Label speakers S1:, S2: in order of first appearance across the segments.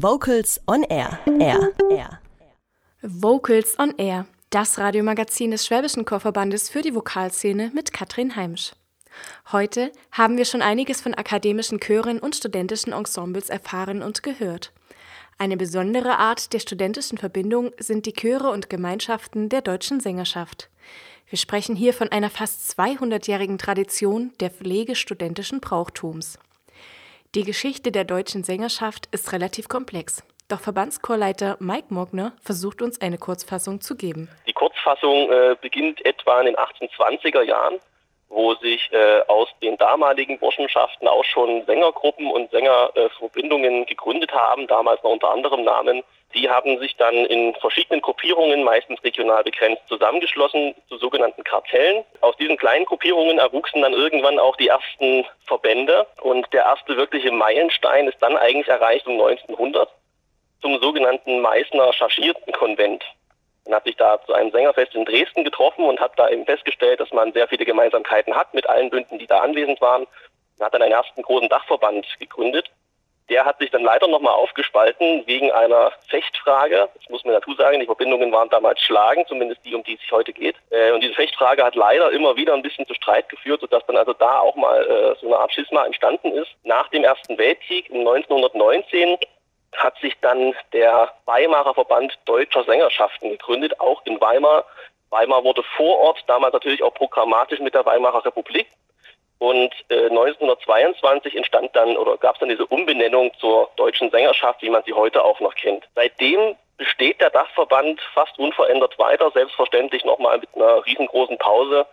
S1: Vocals on Air. Air. Air.
S2: Vocals on Air. Das Radiomagazin des Schwäbischen Chorverbandes für die Vokalszene mit Katrin Heimsch. Heute haben wir schon einiges von akademischen Chören und studentischen Ensembles erfahren und gehört. Eine besondere Art der studentischen Verbindung sind die Chöre und Gemeinschaften der deutschen Sängerschaft. Wir sprechen hier von einer fast 200-jährigen Tradition der Pflege studentischen Brauchtums. Die Geschichte der deutschen Sängerschaft ist relativ komplex. Doch Verbandschorleiter Mike Mogner versucht uns eine Kurzfassung zu geben.
S3: Die Kurzfassung äh, beginnt etwa in den 1820er Jahren, wo sich äh, aus den damaligen Burschenschaften auch schon Sängergruppen und Sängerverbindungen äh, gegründet haben, damals noch unter anderem Namen die haben sich dann in verschiedenen Gruppierungen, meistens regional begrenzt, zusammengeschlossen zu sogenannten Kartellen. Aus diesen kleinen Gruppierungen erwuchsen dann irgendwann auch die ersten Verbände und der erste wirkliche Meilenstein ist dann eigentlich erreicht um 1900 zum sogenannten Meißner Chargiertenkonvent. Man hat sich da zu einem Sängerfest in Dresden getroffen und hat da eben festgestellt, dass man sehr viele Gemeinsamkeiten hat mit allen Bünden, die da anwesend waren. Man hat dann einen ersten großen Dachverband gegründet der hat sich dann leider nochmal aufgespalten wegen einer Fechtfrage. Das muss man dazu sagen, die Verbindungen waren damals schlagen, zumindest die, um die es sich heute geht. Äh, und diese Fechtfrage hat leider immer wieder ein bisschen zu Streit geführt, sodass dann also da auch mal äh, so eine Art Schisma entstanden ist. Nach dem Ersten Weltkrieg um 1919 hat sich dann der Weimarer Verband deutscher Sängerschaften gegründet, auch in Weimar. Weimar wurde vor Ort, damals natürlich auch programmatisch mit der Weimarer Republik. Und äh, 1922 entstand dann oder gab es dann diese Umbenennung zur deutschen Sängerschaft, wie man sie heute auch noch kennt. Seitdem besteht der Dachverband fast unverändert weiter, selbstverständlich nochmal mit einer riesengroßen Pause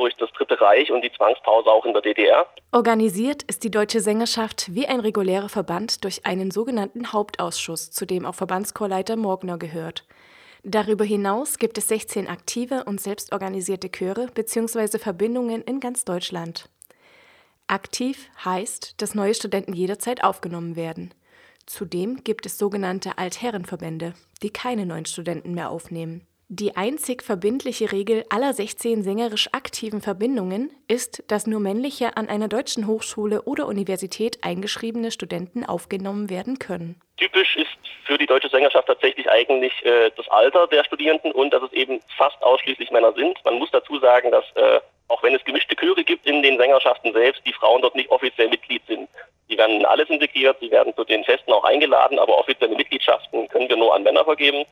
S3: durch das Dritte Reich und die Zwangspause auch in der DDR.
S2: Organisiert ist die deutsche Sängerschaft wie ein regulärer Verband durch einen sogenannten Hauptausschuss, zu dem auch Verbandschorleiter Morgner gehört. Darüber hinaus gibt es 16 aktive und selbstorganisierte Chöre bzw. Verbindungen in ganz Deutschland. Aktiv heißt, dass neue Studenten jederzeit aufgenommen werden. Zudem gibt es sogenannte Altherrenverbände, die keine neuen Studenten mehr aufnehmen. Die einzig verbindliche Regel aller 16 sängerisch aktiven Verbindungen ist, dass nur männliche an einer deutschen Hochschule oder Universität eingeschriebene Studenten aufgenommen werden können.
S3: Typisch ist für die deutsche Sängerschaft tatsächlich eigentlich äh, das Alter der Studierenden und dass es eben fast ausschließlich Männer sind. Man muss dazu sagen, dass äh, auch wenn es gemischte Chöre gibt in den Sängerschaften selbst, die Frauen dort nicht offiziell Mitglied sind. Die werden alles integriert, sie werden zu den Festen auch eingeladen, aber offizielle Mitgliedschaften können wir nur an Männer vergeben.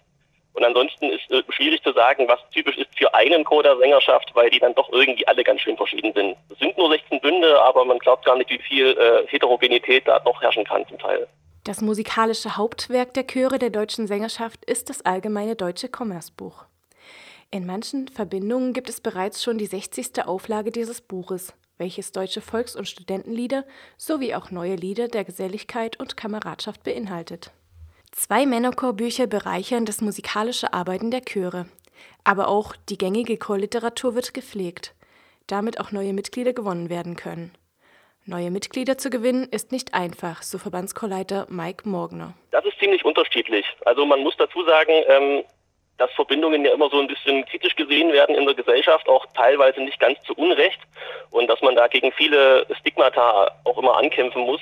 S3: Und ansonsten ist äh, schwierig zu sagen, was typisch ist für einen Chor der Sängerschaft, weil die dann doch irgendwie alle ganz schön verschieden sind. Es sind nur 16 Bünde, aber man glaubt gar nicht, wie viel äh, Heterogenität da doch herrschen kann zum Teil.
S2: Das musikalische Hauptwerk der Chöre der deutschen Sängerschaft ist das Allgemeine Deutsche Kommersbuch. In manchen Verbindungen gibt es bereits schon die 60. Auflage dieses Buches, welches deutsche Volks- und Studentenlieder sowie auch neue Lieder der Geselligkeit und Kameradschaft beinhaltet. Zwei Männerchorbücher bereichern das musikalische Arbeiten der Chöre, aber auch die gängige Chorliteratur wird gepflegt, damit auch neue Mitglieder gewonnen werden können. Neue Mitglieder zu gewinnen ist nicht einfach, so Verbandschorleiter Mike Morgner.
S3: Das ist ziemlich unterschiedlich. Also man muss dazu sagen, ähm, dass Verbindungen ja immer so ein bisschen kritisch gesehen werden in der Gesellschaft, auch teilweise nicht ganz zu Unrecht und dass man da gegen viele Stigmata auch immer ankämpfen muss.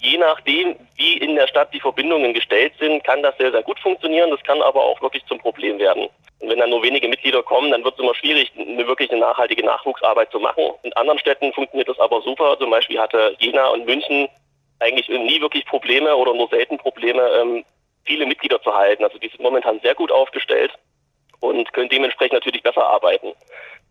S3: Je nachdem, wie in der Stadt die Verbindungen gestellt sind, kann das sehr, sehr gut funktionieren. Das kann aber auch wirklich zum Problem werden. Und wenn dann nur wenige Mitglieder kommen, dann wird es immer schwierig, eine wirklich eine nachhaltige Nachwuchsarbeit zu machen. In anderen Städten funktioniert das aber super. Zum Beispiel hatte Jena und München eigentlich nie wirklich Probleme oder nur selten Probleme, ähm, viele Mitglieder zu halten. Also die sind momentan sehr gut aufgestellt und können dementsprechend natürlich besser arbeiten.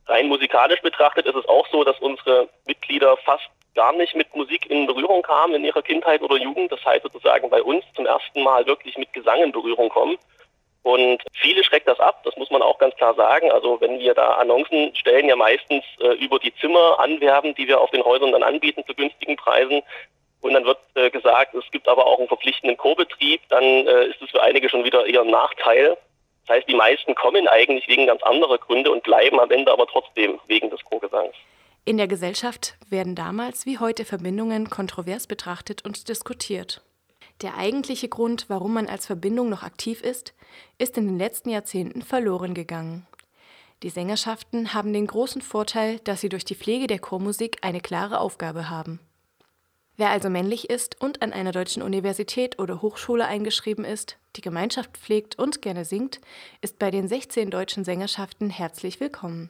S3: Rein musikalisch betrachtet ist es auch so, dass unsere Mitglieder fast gar nicht mit Musik in Berührung kamen in ihrer Kindheit oder Jugend. Das heißt sozusagen bei uns zum ersten Mal wirklich mit Gesang in Berührung kommen. Und viele schreckt das ab, das muss man auch ganz klar sagen. Also wenn wir da Annoncen stellen, ja meistens äh, über die Zimmer anwerben, die wir auf den Häusern dann anbieten zu günstigen Preisen, und dann wird äh, gesagt, es gibt aber auch einen verpflichtenden Chorbetrieb, dann äh, ist es für einige schon wieder eher ein Nachteil. Das heißt, die meisten kommen eigentlich wegen ganz anderer Gründe und bleiben am Ende aber trotzdem wegen des Chorgesangs.
S2: In der Gesellschaft werden damals wie heute Verbindungen kontrovers betrachtet und diskutiert. Der eigentliche Grund, warum man als Verbindung noch aktiv ist, ist in den letzten Jahrzehnten verloren gegangen. Die Sängerschaften haben den großen Vorteil, dass sie durch die Pflege der Chormusik eine klare Aufgabe haben. Wer also männlich ist und an einer deutschen Universität oder Hochschule eingeschrieben ist, die Gemeinschaft pflegt und gerne singt, ist bei den 16 deutschen Sängerschaften herzlich willkommen.